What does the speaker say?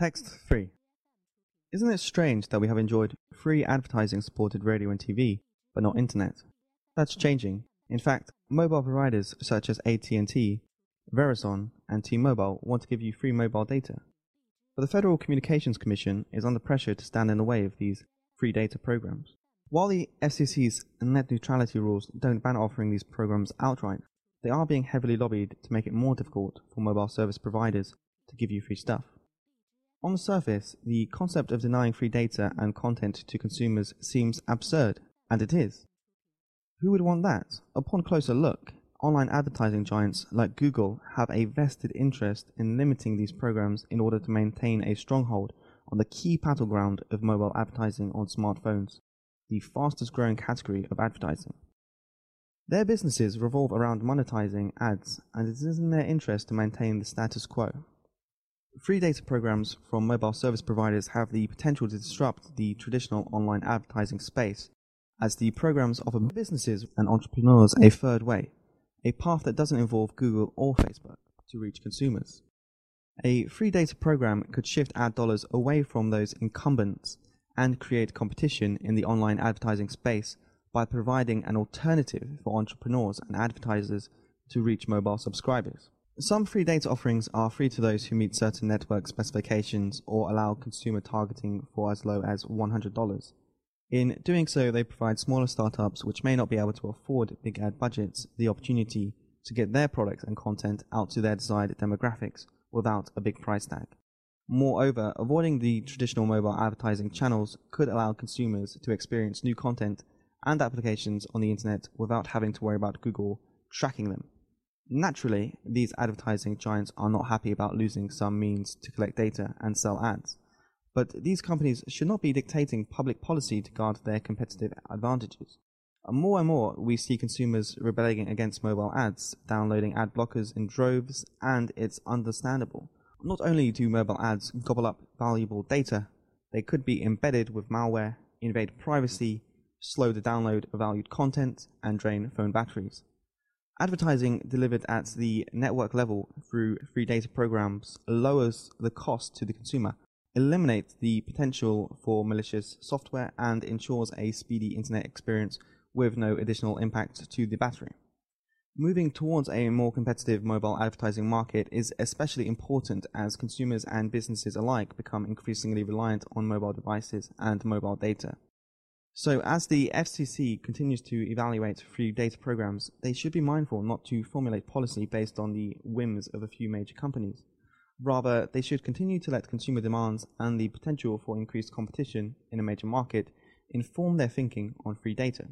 Text 3. Isn't it strange that we have enjoyed free advertising supported radio and TV, but not internet? That's changing. In fact, mobile providers such as AT&T, Verizon, and T-Mobile want to give you free mobile data. But the Federal Communications Commission is under pressure to stand in the way of these free data programs. While the FCC's net neutrality rules don't ban offering these programs outright, they are being heavily lobbied to make it more difficult for mobile service providers to give you free stuff. On the surface, the concept of denying free data and content to consumers seems absurd, and it is. Who would want that? Upon closer look, online advertising giants like Google have a vested interest in limiting these programs in order to maintain a stronghold on the key battleground of mobile advertising on smartphones, the fastest growing category of advertising. Their businesses revolve around monetizing ads, and it is in their interest to maintain the status quo. Free data programs from mobile service providers have the potential to disrupt the traditional online advertising space, as the programs offer businesses and entrepreneurs a third way, a path that doesn't involve Google or Facebook to reach consumers. A free data program could shift ad dollars away from those incumbents and create competition in the online advertising space by providing an alternative for entrepreneurs and advertisers to reach mobile subscribers. Some free data offerings are free to those who meet certain network specifications or allow consumer targeting for as low as $100. In doing so, they provide smaller startups which may not be able to afford big ad budgets the opportunity to get their products and content out to their desired demographics without a big price tag. Moreover, avoiding the traditional mobile advertising channels could allow consumers to experience new content and applications on the internet without having to worry about Google tracking them. Naturally, these advertising giants are not happy about losing some means to collect data and sell ads. But these companies should not be dictating public policy to guard their competitive advantages. Uh, more and more, we see consumers rebelling against mobile ads, downloading ad blockers in droves, and it's understandable. Not only do mobile ads gobble up valuable data, they could be embedded with malware, invade privacy, slow the download of valued content, and drain phone batteries. Advertising delivered at the network level through free data programs lowers the cost to the consumer, eliminates the potential for malicious software, and ensures a speedy internet experience with no additional impact to the battery. Moving towards a more competitive mobile advertising market is especially important as consumers and businesses alike become increasingly reliant on mobile devices and mobile data. So, as the FCC continues to evaluate free data programs, they should be mindful not to formulate policy based on the whims of a few major companies. Rather, they should continue to let consumer demands and the potential for increased competition in a major market inform their thinking on free data.